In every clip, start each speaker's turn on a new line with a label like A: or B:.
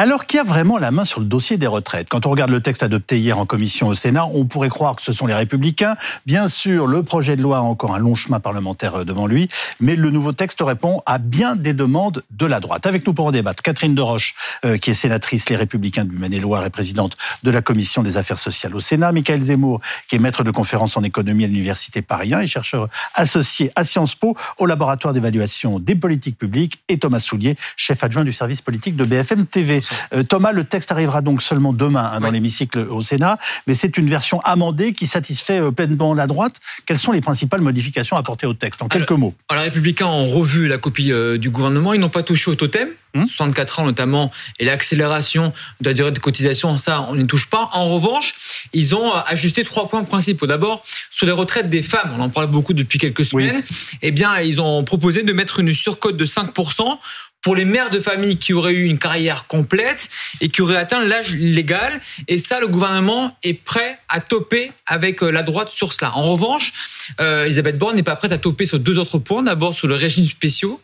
A: Alors qui a vraiment la main sur le dossier des retraites Quand on regarde le texte adopté hier en commission au Sénat, on pourrait croire que ce sont les républicains. Bien sûr, le projet de loi a encore un long chemin parlementaire euh, devant lui, mais le nouveau texte répond à bien des demandes de la droite. Avec nous pour en débattre, Catherine Deroche, euh, qui est sénatrice Les Républicains du Maine-et-Loire et présidente de la commission des affaires sociales au Sénat, Michael Zemmour, qui est maître de conférence en économie à l'université Paris 1 et chercheur associé à Sciences Po au laboratoire d'évaluation des politiques publiques, et Thomas Soulier, chef adjoint du service politique de BFM TV. Euh, Thomas, le texte arrivera donc seulement demain hein, dans l'hémicycle au Sénat, mais c'est une version amendée qui satisfait euh, pleinement la droite. Quelles sont les principales modifications apportées au texte En quelques mots?
B: Alors, les Républicains ont revu la copie euh, du gouvernement. Ils n'ont pas touché au totem. 64 hmm? ans notamment, et l'accélération de la durée de cotisation, ça, on n'y touche pas. En revanche, ils ont ajusté trois points principaux. D'abord, sur les retraites des femmes, on en parle beaucoup depuis quelques semaines, eh bien, ils ont proposé de mettre une surcote de 5% pour les mères de famille qui auraient eu une carrière complète et qui auraient atteint l'âge légal. Et ça, le gouvernement est prêt à toper avec euh, la droite sur cela. En revanche, euh, Elisabeth Borne n'est pas prête à toper sur deux autres points. D'abord sur le régime spéciaux.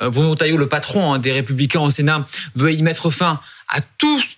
B: Euh, Bruno Taillot, le patron hein, des Républicains au Sénat, veut y mettre fin à tous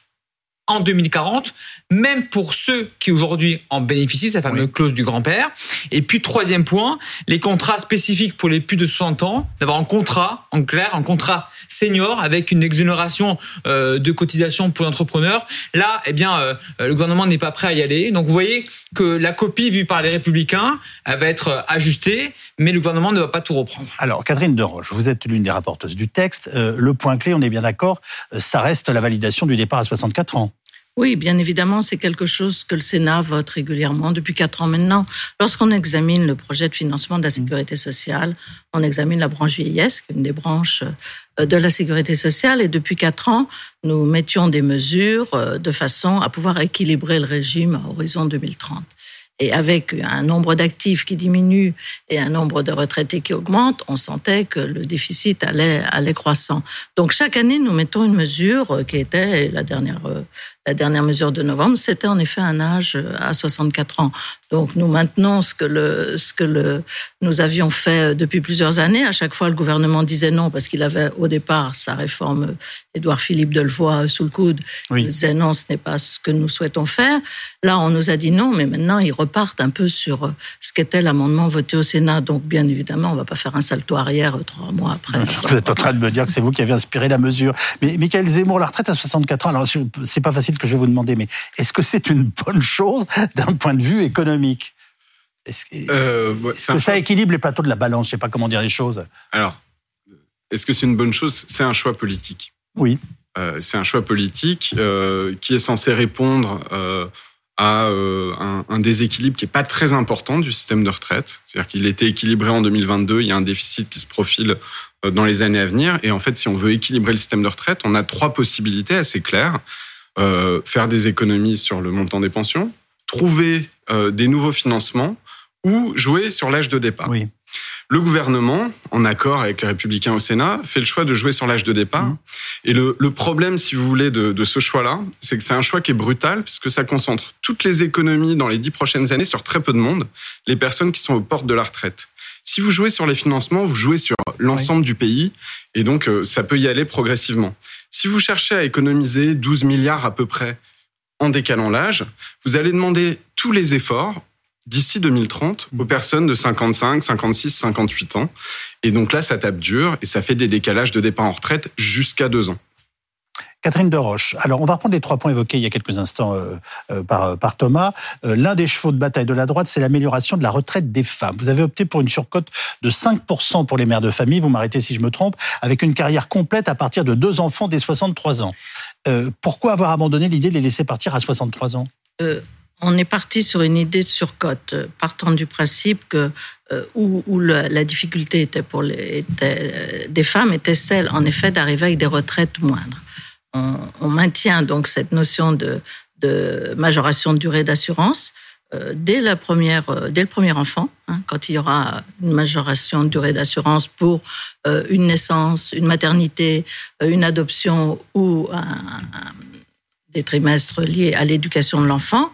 B: en 2040, même pour ceux qui aujourd'hui en bénéficient, sa fameuse clause du grand-père. Et puis troisième point, les contrats spécifiques pour les plus de 60 ans, d'avoir un contrat, en clair, un contrat senior avec une exonération euh, de cotisation pour l'entrepreneur. Là, eh bien, euh, le gouvernement n'est pas prêt à y aller. Donc vous voyez que la copie vue par les Républicains elle va être ajustée, mais le gouvernement ne va pas tout reprendre.
A: Alors, Catherine Deroche, vous êtes l'une des rapporteuses du texte. Euh, le point clé, on est bien d'accord, ça reste la validation du départ à 64 ans.
C: Oui, bien évidemment, c'est quelque chose que le Sénat vote régulièrement depuis quatre ans maintenant. Lorsqu'on examine le projet de financement de la sécurité sociale, on examine la branche vieillesse, qui est une des branches euh, de la sécurité sociale, et depuis quatre ans, nous mettions des mesures euh, de façon à pouvoir équilibrer le régime à horizon 2030 et avec un nombre d'actifs qui diminue et un nombre de retraités qui augmente, on sentait que le déficit allait, allait croissant. Donc chaque année, nous mettons une mesure euh, qui était la dernière, la dernière mesure de novembre, c'était en effet un âge à 64 ans. Donc nous maintenons ce que, le, ce que le, nous avions fait depuis plusieurs années. À chaque fois, le gouvernement disait non parce qu'il avait au départ sa réforme, Édouard Philippe Delevoye sous le coude. Il disait non, ce n'est pas ce que nous souhaitons faire. Là, on nous a dit non, mais maintenant, ils repartent un peu sur ce qu'était l'amendement voté au Sénat. Donc bien évidemment, on ne va pas faire un salto arrière trois mois après.
A: Vous êtes en train de me dire que c'est vous qui avez inspiré la mesure. Mais Michael Zemmour, la retraite à 64 ans, alors c'est pas facile que je vais vous demander, mais est-ce que c'est une bonne chose d'un point de vue économique? Est-ce euh, que ça équilibre les plateaux de la balance? Je ne sais pas comment dire les choses.
D: Alors, est-ce que c'est une bonne chose? C'est un choix politique.
A: Oui.
D: Euh, c'est un choix politique euh, qui est censé répondre à un, un, déséquilibre qui n'est pas très important du système de retraite. C'est-à-dire qu'il était équilibré en 2022, il y a un déficit qui se profile dans les années à venir. Et en fait, si on veut équilibrer le système de retraite, on a trois possibilités assez claires. Euh, faire des économies sur le montant des pensions, trouver euh, des nouveaux financements ou jouer sur l'âge de départ.
A: Oui.
D: Le gouvernement, en accord avec les républicains au Sénat, fait le choix de jouer sur l'âge de départ. Mmh. Et le, le, problème, si vous voulez, de, de ce choix-là, c'est que c'est un choix qui est brutal, puisque ça concentre toutes les économies dans les dix prochaines années sur très peu de monde, les personnes qui sont aux portes de la retraite. Si vous jouez sur les financements, vous jouez sur l'ensemble du pays, et donc euh, ça peut y aller progressivement. Si vous cherchez à économiser 12 milliards à peu près en décalant l'âge, vous allez demander tous les efforts d'ici 2030 aux mmh. personnes de 55, 56, 58 ans. Et donc là, ça tape dur et ça fait des décalages de départ en retraite jusqu'à deux ans.
A: Catherine Deroche. Alors, on va reprendre les trois points évoqués il y a quelques instants euh, euh, par, par, Thomas. Euh, l'un des chevaux de bataille de la droite, c'est l'amélioration de la retraite des femmes. Vous avez opté pour une surcote de 5% pour les mères de famille, vous m'arrêtez si je me trompe, avec une carrière complète à partir de deux enfants dès 63 ans. pourquoi avoir abandonné l'idée de les laisser partir à 63 ans?
C: On est parti sur une idée de surcote, partant du principe que où, la, difficulté était pour les, des femmes était celle, en effet, d'arriver avec des retraites moindres on, maintient donc cette notion de, majoration de durée d'assurance euh, dès la première, euh, dès le premier enfant, hein, quand il y aura une majoration de durée d'assurance pour euh, une naissance, une maternité, une adoption ou des trimestres liés à l'éducation de l'enfant.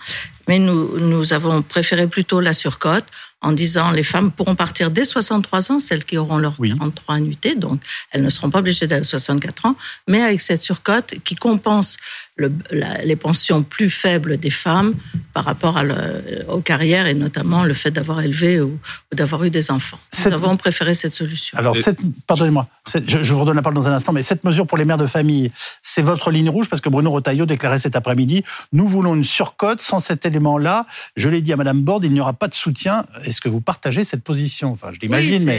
C: Mais nous, nous avons préféré plutôt la surcote en disant les femmes pourront partir dès 63 ans, celles qui auront leur
A: Oui.
C: 43 annuités, donc elles ne seront pas obligées d'aller à 64 ans, mais avec cette surcote qui compense le- la- les pensions plus faibles des femmes par rapport à le- aux carrières et notamment le fait d'avoir élevé ou, ou d'avoir eu des enfants.
A: Cette-
C: Nous avons préféré cette solution.
A: Alors, cette, pardonnez-moi, cette- je, je vous redonne la parole dans un instant, mais cette mesure pour les mères de famille, c'est votre ligne rouge parce que Bruno Retailleau déclarait cet après-midi nous voulons une surcote. Sans cet élément-là, je l'ai dit à Madame Borde, il n'y aura pas de soutien. Est-ce que vous partagez cette position? Enfin, je l'imagine,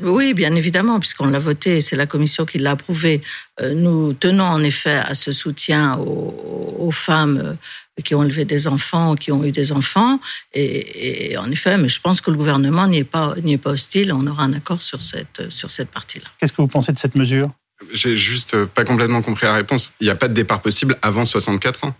C: oui,
A: mais.
C: bien évidemment, puisqu'on l'a voté et c'est la commission qui l'a approuvé. Euh, Nous tenons en effet à ce soutien aux, aux femmes euh, qui ont élevé des enfants, qui ont eu des enfants. Et, et en effet, mais je pense que le gouvernement n'y est pas, n'y est pas hostile. On aura un accord sur cette, sur cette partie-là.
A: Qu'est-ce que vous pensez de cette mesure?
D: J'ai juste pas complètement compris la réponse. Il n'y a pas de départ possible avant 64 ans.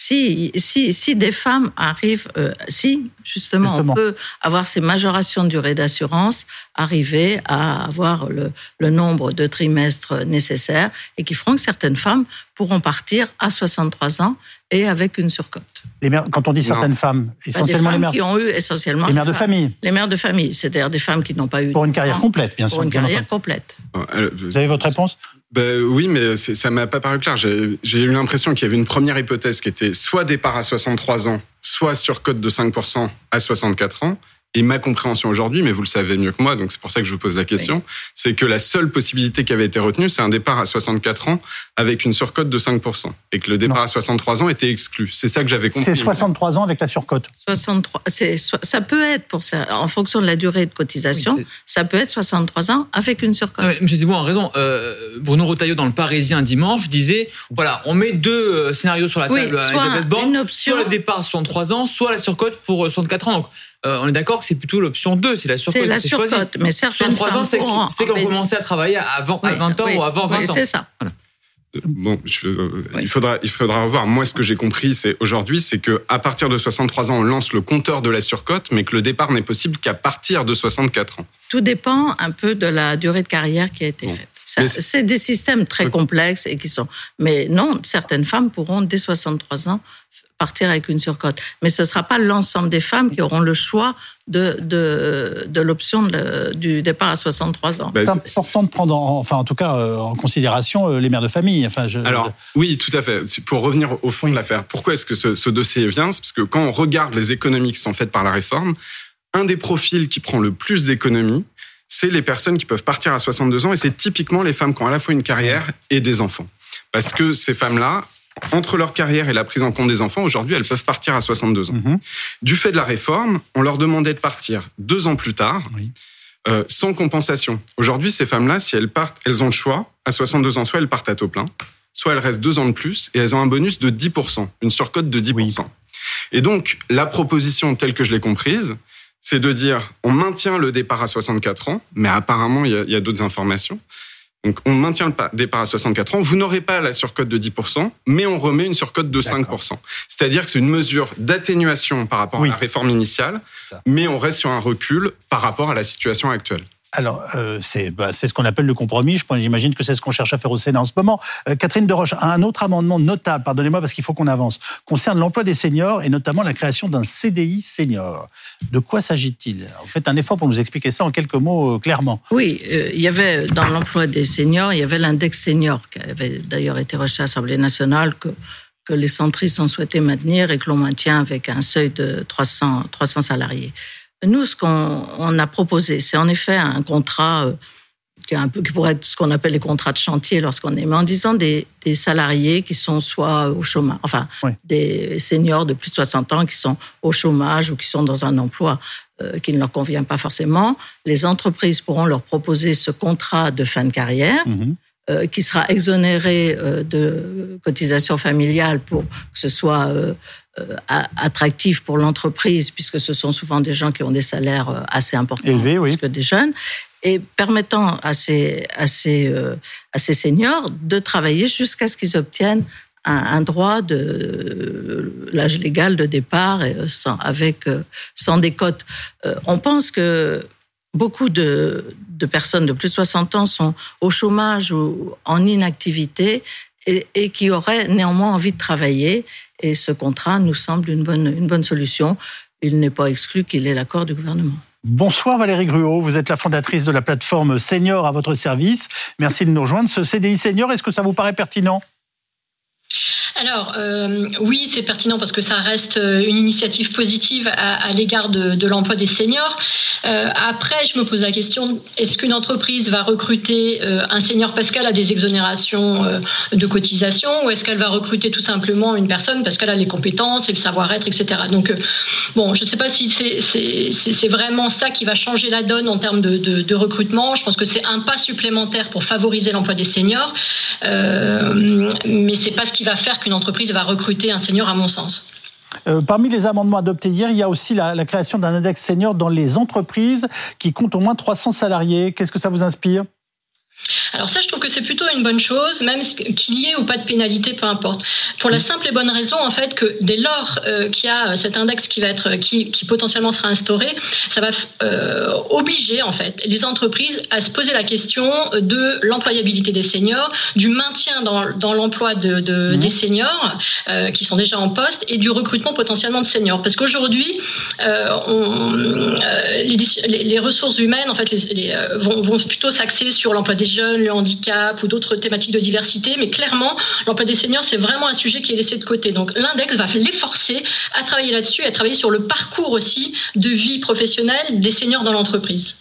C: Si, si, si des femmes arrivent, euh, si justement,
A: Justement.
C: on peut avoir ces majorations de durée d'assurance, arriver à avoir le, le nombre de trimestres nécessaires et qui feront que certaines femmes pourront partir à 63 ans et avec une surcote.
A: les mères, Quand on dit
D: Non.
A: certaines femmes,
C: Bah, des
A: essentiellement les mères,
C: qui ont eu essentiellement
A: les mères de famille,
C: les mères de famille, c'est-à-dire des femmes qui n'ont pas eu
A: pour une carrière complète, bien sûr.
C: pour une carrière
A: entendu.
C: complète.
D: Euh,
A: Vous avez votre réponse
D: Ben oui, mais ça m'a pas paru clair. J'ai j'ai eu l'impression qu'il y avait une première hypothèse qui était soit départ à 63 ans, soit surcote de 5% à 64 ans. Et ma compréhension aujourd'hui, mais vous le savez mieux que moi, donc c'est pour ça que je vous pose la question, c'est que la seule possibilité qui avait été retenue, c'est un départ à 64 ans avec une surcote de 5%. Et que le départ
A: Non.
D: à 63 ans était exclu. C'est ça que j'avais compris.
A: C'est 63 ans avec la surcote.
C: 63, c'est, so- ça peut être pour ça, en fonction de la durée de cotisation,
B: Oui,
C: ça peut être 63 ans avec une surcote.
B: Ouais, Monsieur Zibon a raison. Euh, Bruno Retailleau dans le Parisien dimanche disait voilà, on met deux euh, scénarios sur la
C: Oui,
B: table à
C: soit
B: Elisabeth Borne,
C: une option-
B: soit le départ à 63 ans, soit la surcote pour euh, 64 ans. Donc, euh, on est d'accord que c'est plutôt l'option 2, c'est la surcote
C: C'est la
B: qui est choisie.
C: surcote, mais certaines
B: 63 ans, c'est qu'on commençait à travailler avant, à
C: Oui,
B: 20 ans
C: oui,
B: ou avant 20
C: oui,
B: ans.
C: C'est ça.
D: Bon, je- euh,
C: Oui.
D: il faudra, il faudra revoir. Moi, ce que j'ai compris, c'est aujourd'hui, c'est que à partir de 63 ans, on lance le compteur de la surcote, mais que le départ n'est possible qu'à partir de 64 ans.
C: Tout dépend un peu de la durée de carrière qui a été
D: Bon.
C: faite.
D: C'est-
C: des systèmes très complexes et qui sont. Mais non, certaines femmes pourront dès 63 ans partir avec une surcote. Mais ce ne sera pas l'ensemble des femmes qui auront le choix de, de, de l'option du départ à 63 ans.
D: Ben,
A: C'est important de prendre, en, enfin en tout cas euh, en considération euh, les mères de famille. Enfin, je,
D: Alors, oui, tout à fait. Pour revenir au fond de l'affaire, pourquoi est-ce que ce, ce dossier vient? C'est parce que quand on regarde les économies qui sont faites par la réforme, un des profils qui prend le plus d'économies, c'est les personnes qui peuvent partir à 62 ans, et c'est typiquement les femmes qui ont à la fois une carrière et des enfants. Parce que ces femmes-là, entre leur carrière et la prise en compte des enfants, aujourd'hui, elles peuvent partir à 62 ans.
A: Mhm.
D: Du fait de la réforme, on leur demandait de partir deux ans plus tard,
A: Oui.
D: euh, sans compensation. Aujourd'hui, ces femmes-là, si elles partent, elles ont le choix. À 62 ans, soit elles partent à taux plein, soit elles restent deux ans de plus et elles ont un bonus de 10%, une surcote de 10%. Et donc, la proposition telle que je l'ai comprise, c'est de dire on maintient le départ à 64 ans, mais apparemment, il y a, il y a d'autres informations. Donc, on maintient le pa- départ à 64 ans. Vous n'aurez pas la surcote de 10%, mais on remet une surcote de 5%. C'est-à-dire que c'est une mesure d'atténuation par rapport
A: Oui.
D: à la réforme initiale, mais on reste sur un recul par rapport à la situation actuelle.
A: Alors, euh, c'est bah, c'est ce qu'on appelle le compromis. J'imagine que c'est ce qu'on cherche à faire au Sénat en ce moment. Euh, Catherine Deroche, un autre amendement notable, pardonnez-moi parce qu'il faut qu'on avance, concerne l'emploi des seniors et notamment la création d'un CDI senior. De quoi s'agit-il? Vous faites un effort pour nous expliquer ça en quelques mots euh, clairement.
C: Oui, euh, il y avait dans l'emploi des seniors, il y avait l'index senior qui avait d'ailleurs été rejeté à l'Assemblée nationale que que les centristes ont souhaité maintenir et que l'on maintient avec un seuil de 300 300 salariés. Nous, ce qu'on on a proposé, c'est en effet un contrat euh, qui, est un peu, qui pourrait être ce qu'on appelle les contrats de chantier lorsqu'on est, mais en disant des, des salariés qui sont soit au chômage, enfin
A: Oui.
C: des seniors de plus de 60 ans qui sont au chômage ou qui sont dans un emploi euh, qui ne leur convient pas forcément. Les entreprises pourront leur proposer ce contrat de fin de carrière
A: Mhm.
C: Euh, qui sera exonéré euh, de cotisations familiales pour que ce soit euh, attractif pour l'entreprise, puisque ce sont souvent des gens qui ont des salaires assez importants,
A: oui.
C: plus que des jeunes, et permettant à ces, à ces, à ces seniors de travailler jusqu'à ce qu'ils obtiennent un, droit de l'âge légal de départ et, sans, avec, sans décote. Euh, on pense que beaucoup de, personnes de plus de 60 ans sont au chômage ou en inactivité et, et qui auraient néanmoins envie de travailler Et ce contrat nous semble une bonne, une bonne solution. Il n'est pas exclu qu'il ait l'accord du gouvernement.
A: Bonsoir Valérie Gruot, vous êtes la fondatrice de la plateforme Senior à votre service. Merci de nous rejoindre. Ce CDI Senior, est-ce que ça vous paraît pertinent?
E: Alors euh, oui, c'est pertinent parce que ça reste euh, une initiative positive à, l'égard de, l'emploi des seniors. Euh, après, je me pose la question est-ce qu'une entreprise va recruter un senior parce qu'elle a des exonérations de cotisation, ou est-ce qu'elle va recruter tout simplement une personne parce qu'elle a les compétences et le savoir-être, etc. Donc bon, je ne sais pas si c'est vraiment ça qui va changer la donne en termes de, recrutement. Je pense que c'est un pas supplémentaire pour favoriser l'emploi des seniors, mais c'est pas ce qui va faire qu'une entreprise va recruter un senior, à mon sens.
A: Euh, parmi les amendements adoptés hier, il y a aussi la, la création d'un index senior dans les entreprises qui comptent au moins 300 salariés. Qu'est-ce que ça vous inspire?
E: Alors ça, je trouve que c'est plutôt une bonne chose, même qu'il y ait ou pas de pénalité, peu importe. Pour la simple et bonne raison, en fait, que dès lors euh, qu'il y a cet index qui va être, qui, qui potentiellement sera instauré, ça va euh, obliger en fait les entreprises à se poser la question de l'employabilité des seniors, du maintien dans, dans l'emploi de, de mmh. des seniors euh, qui sont déjà en poste et du recrutement potentiellement de seniors. Parce qu'aujourd'hui, euh, les, les, ressources humaines, en fait, les, vont, vont plutôt s'axer sur l'emploi des jeunes, le handicap ou d'autres thématiques de diversité, mais clairement, l'emploi des seniors, c'est vraiment un sujet qui est laissé de côté. Donc l'index va les forcer à travailler là-dessus, à travailler sur le parcours aussi de vie professionnelle des seniors dans l'entreprise.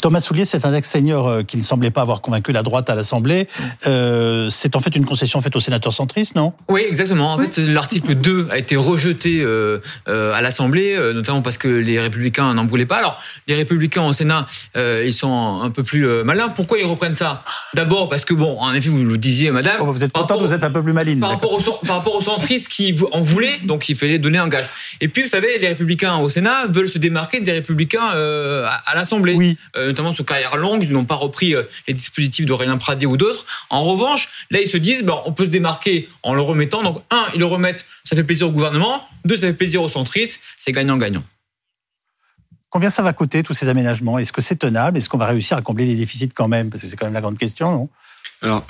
A: Thomas Soulier, cet index senior euh, qui ne semblait pas avoir convaincu la droite à l'Assemblée, euh, c'est en fait une concession faite aux sénateurs centristes, non?
B: Oui, exactement. En fait, l'article 2 a été rejeté euh, à l'Assemblée, notamment parce que les Républicains n'en voulaient pas. Alors, les Républicains au Sénat, ils sont un peu plus malins. Pourquoi ils reprennent ça? D'abord parce que, bon, en effet, vous le disiez, madame...
A: Oh, vous êtes content, vous êtes un peu plus maligne.
B: Par rapport, aux, par rapport aux centristes qui en voulaient, donc il fallait donner un gage. Et puis, vous savez, les Républicains au Sénat veulent se démarquer des Républicains à, l'Assemblée.
A: Oui
B: notamment sur carrière longue, ils n'ont pas repris euh, les dispositifs d'Aurélien Pradé ou d'autres. En revanche, là, ils se disent, ben, on peut se démarquer en le remettant. Donc, un, ils le remettent, ça fait plaisir au gouvernement. Deux, ça fait plaisir aux centristes. C'est gagnant-gagnant.
A: Combien ça va coûter tous ces aménagements? Est-ce que c'est tenable? Est-ce qu'on va réussir à combler les déficits quand même? Parce que c'est quand même la grande question, non?
D: Alors,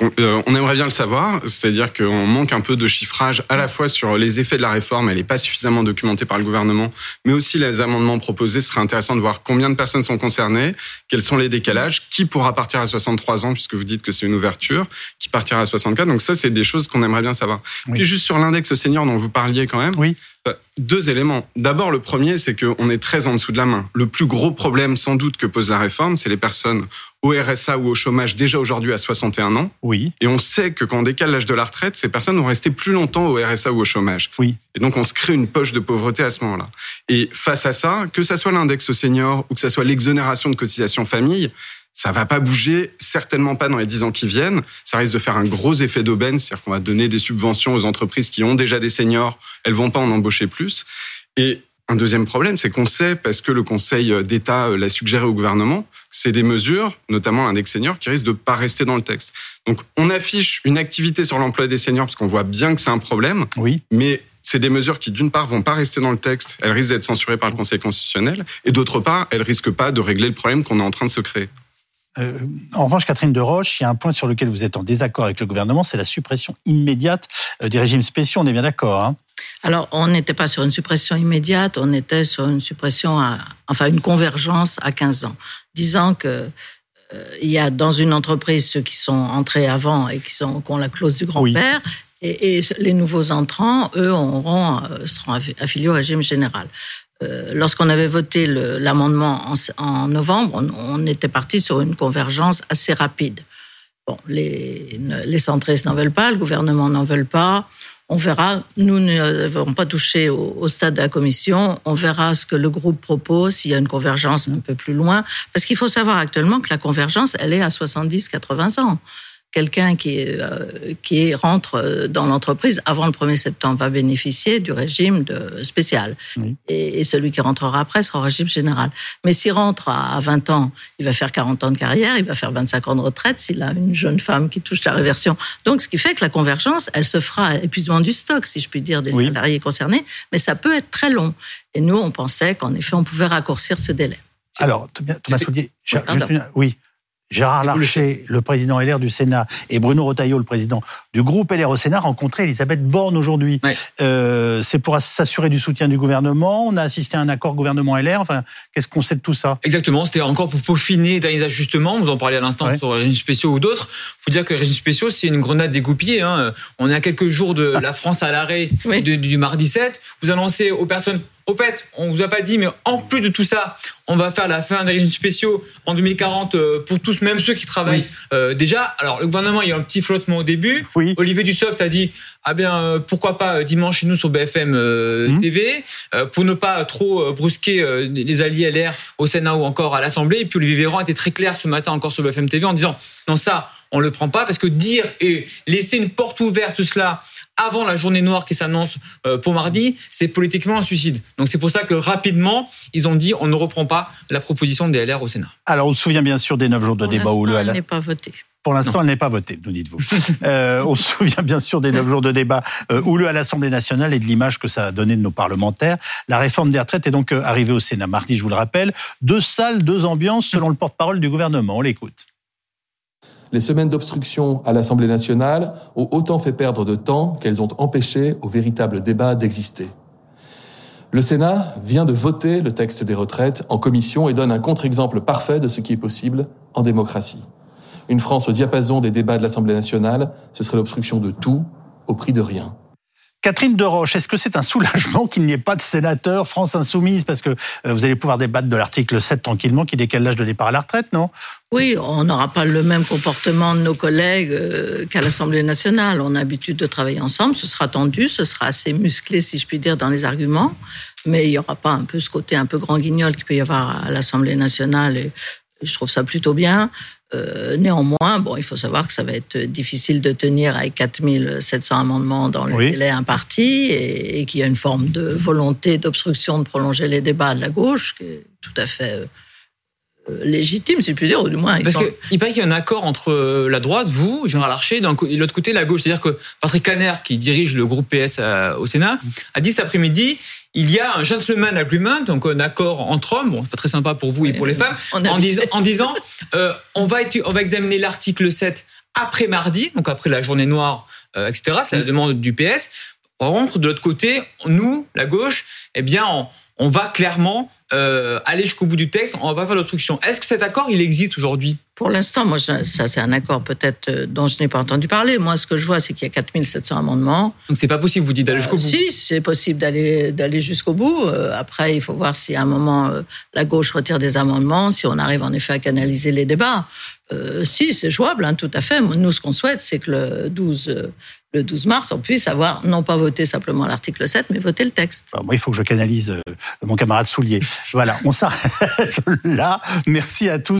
D: on aimerait bien le savoir, c'est-à-dire qu'on manque un peu de chiffrage à la fois sur les effets de la réforme, elle n'est pas suffisamment documentée par le gouvernement, mais aussi les amendements proposés. Ce serait intéressant de voir combien de personnes sont concernées, quels sont les décalages, qui pourra partir à 63 ans, puisque vous dites que c'est une ouverture, qui partira à 64. Donc ça, c'est des choses qu'on aimerait bien savoir. Puis juste sur l'index senior dont vous parliez quand même.
A: Oui.
D: Euh, deux éléments. D'abord, le premier, c'est qu'on est très en dessous de la main. Le plus gros problème, sans doute, que pose la réforme, c'est les personnes au RSA ou au chômage déjà aujourd'hui à 61 ans.
A: Oui.
D: Et on sait que quand on décale l'âge de la retraite, ces personnes vont rester plus longtemps au RSA ou au chômage.
A: Oui.
D: Et donc, on se crée une poche de pauvreté à ce moment-là. Et face à ça, que ça soit l'index senior ou que ça soit l'exonération de cotisation famille, ça va pas bouger, certainement pas dans les dix ans qui viennent. Ça risque de faire un gros effet d'aubaine, c'est-à-dire qu'on va donner des subventions aux entreprises qui ont déjà des seniors, elles vont pas en embaucher plus. Et un deuxième problème, c'est qu'on sait, parce que le Conseil d'État l'a suggéré au gouvernement, c'est des mesures, notamment l'index senior, qui risquent de pas rester dans le texte. Donc, on affiche une activité sur l'emploi des seniors parce qu'on voit bien que c'est un problème.
A: Oui.
D: Mais c'est des mesures qui, d'une part, vont pas rester dans le texte, elles risquent d'être censurées par le Conseil constitutionnel, et d'autre part, elles risquent pas de régler le problème qu'on est en train de se créer.
A: Euh, en revanche, Catherine de Roche, il y a un point sur lequel vous êtes en désaccord avec le gouvernement, c'est la suppression immédiate euh, des régimes spéciaux. On est bien d'accord. Hein
C: alors, on n'était pas sur une suppression immédiate, on était sur une suppression, à, enfin une convergence à 15 ans, disant que euh, il y a dans une entreprise ceux qui sont entrés avant et qui, sont, qui ont la clause du grand-père, et, les nouveaux entrants, eux, auront, seront affiliés au régime général. Euh, lorsqu'on avait voté l'amendement en, novembre, on, était parti sur une convergence assez rapide. Bon, les, les centristes n'en veulent pas, le gouvernement n'en veut pas. On verra. Nous n'avons pas touché au, stade de la commission. On verra ce que le groupe propose, s'il y a une convergence un peu plus loin. Parce qu'il faut savoir actuellement que la convergence, elle est à 70-80 ans quelqu'un qui, euh, qui rentre euh, dans l'entreprise avant le 1er septembre va bénéficier du régime de, spécial. Et, celui qui rentrera après sera au régime général. Mais s'il rentre à 20 ans, il va faire 40 ans de carrière, il va faire 25 ans de retraite s'il a une jeune femme qui touche la réversion. Donc, ce qui fait que la convergence, elle se fera à l'épuisement du stock, si je puis dire, des salariés concernés. Mais ça peut être très long. Et nous, on pensait qu'en effet, on pouvait raccourcir ce délai.
A: Alors, Thomas Soulier, oui, Gérard Larcher, le président LR du Sénat, et Bruno Retailleau, le président du groupe LR au Sénat, rencontraient Elisabeth Borne aujourd'hui. Euh, c'est pour s'assurer du soutien du gouvernement. On a assisté à un accord gouvernement LR. Enfin, qu'est-ce qu'on sait de tout ça?
B: Exactement. C'était encore pour peaufiner derniers ajustements. Vous en parlez à l'instant sur les régimes spéciaux ou d'autres. Il faut dire que les régimes spéciaux, c'est une grenade dégoupillée. Hein. On est à quelques jours de la France à l'arrêt du, du mardi 7. Vous annoncez aux personnes au fait, on vous a pas dit, mais en plus de tout ça, on va faire la fin des régimes spéciaux en 2040 euh, pour tous, même ceux qui travaillent euh, déjà. Alors, le gouvernement, il y a un petit flottement au début. Oui. Olivier Dussopt a dit, ah bien, euh, pourquoi pas dimanche chez nous sur BFM mmh. TV, pour ne pas trop brusquer les alliés LR au Sénat ou encore à l'Assemblée. Et puis Olivier Véran était très clair ce matin encore sur BFM TV en disant, non ça, on le prend pas parce que dire et laisser une porte ouverte tout cela avant la journée noire qui s'annonce euh, pour mardi, c'est politiquement un suicide. Donc c'est pour ça que rapidement, ils ont dit on ne reprend pas la proposition des LR au Sénat.
A: Alors on se souvient bien sûr des neuf jours de débat où
C: le elle n'est pas voté.
A: Pour l'instant, elle n'est pas votée, nous dites-vous. euh, on se souvient bien sûr des neuf jours de débat euh, houleux à l'Assemblée nationale et de l'image que ça a donné de nos parlementaires. La réforme des retraites est donc arrivée au Sénat mardi, je vous le rappelle. Deux salles, deux ambiances, selon le porte-parole du gouvernement. On l'écoute.
F: Les semaines d'obstruction à l'Assemblée nationale ont autant fait perdre de temps qu'elles ont empêché au véritable débat d'exister. Le Sénat vient de voter le texte des retraites en commission et donne un contre-exemple parfait de ce qui est possible en démocratie. Une France au diapason des débats de l'Assemblée nationale, ce serait l'obstruction de tout au prix de rien.
A: Catherine Deroche, est-ce que c'est un soulagement qu'il n'y ait pas de sénateur France Insoumise? Parce que euh, vous allez pouvoir débattre de l'article 7 tranquillement qui décale l'âge de départ à la retraite, non?
C: Oui, on n'aura pas le même comportement de nos collègues euh, qu'à l'Assemblée nationale. On a l'habitude de travailler ensemble, ce sera tendu, ce sera assez musclé, si je puis dire, dans les arguments. Mais il n'y aura pas un peu ce côté un peu grand guignol qu'il peut y avoir à l'Assemblée nationale. Et je trouve ça plutôt bien. Euh, néanmoins, bon, il faut savoir que ça va être difficile de tenir avec 4700 amendements dans le délai imparti et, qu'il y a une forme de volonté d'obstruction de prolonger les débats de la gauche qui est tout à fait euh, légitime, si je puis dire, ou du moins.
B: Parce qu'il paraît qu'il y a un accord entre euh, la droite, vous, Gérard Larcher, et de l'autre côté, la gauche. C'est-à-dire que Patrick Caner, qui dirige le groupe PS au Sénat, a dit cet après-midi il y a un gentleman agreement, donc un accord entre hommes, bon, c'est pas très sympa pour vous et pour les femmes, en, disant, euh, on, va on va examiner l'article 7 après mardi, donc après la journée noire, euh, etc. C'est la demande du PS. Par contre, de l'autre côté, nous, la gauche, eh bien, on, on va clairement euh, aller jusqu'au bout du texte, on va pas faire d'obstruction. Est-ce que cet accord, il existe aujourd'hui?
C: Pour l'instant, moi, ça, c'est un accord peut-être euh, dont je n'ai pas entendu parler. Moi, ce que je vois, c'est qu'il y a 4700 amendements.
B: Donc, c'est pas possible, vous dites, d'aller jusqu'au bout?
C: Si, c'est possible d'aller d'aller jusqu'au bout. Euh, après, il faut voir si à un moment, la gauche retire des amendements, si on arrive en effet à canaliser les débats. Si, c'est jouable, hein, tout à fait. Nous, ce qu'on souhaite, c'est que le 12 le 12 mars, on puisse avoir non pas voté simplement l'article 7, mais voter le texte.
A: moi, il faut que je canalise euh, mon camarade Soulier. Voilà, on s'arrête là. Merci à tous.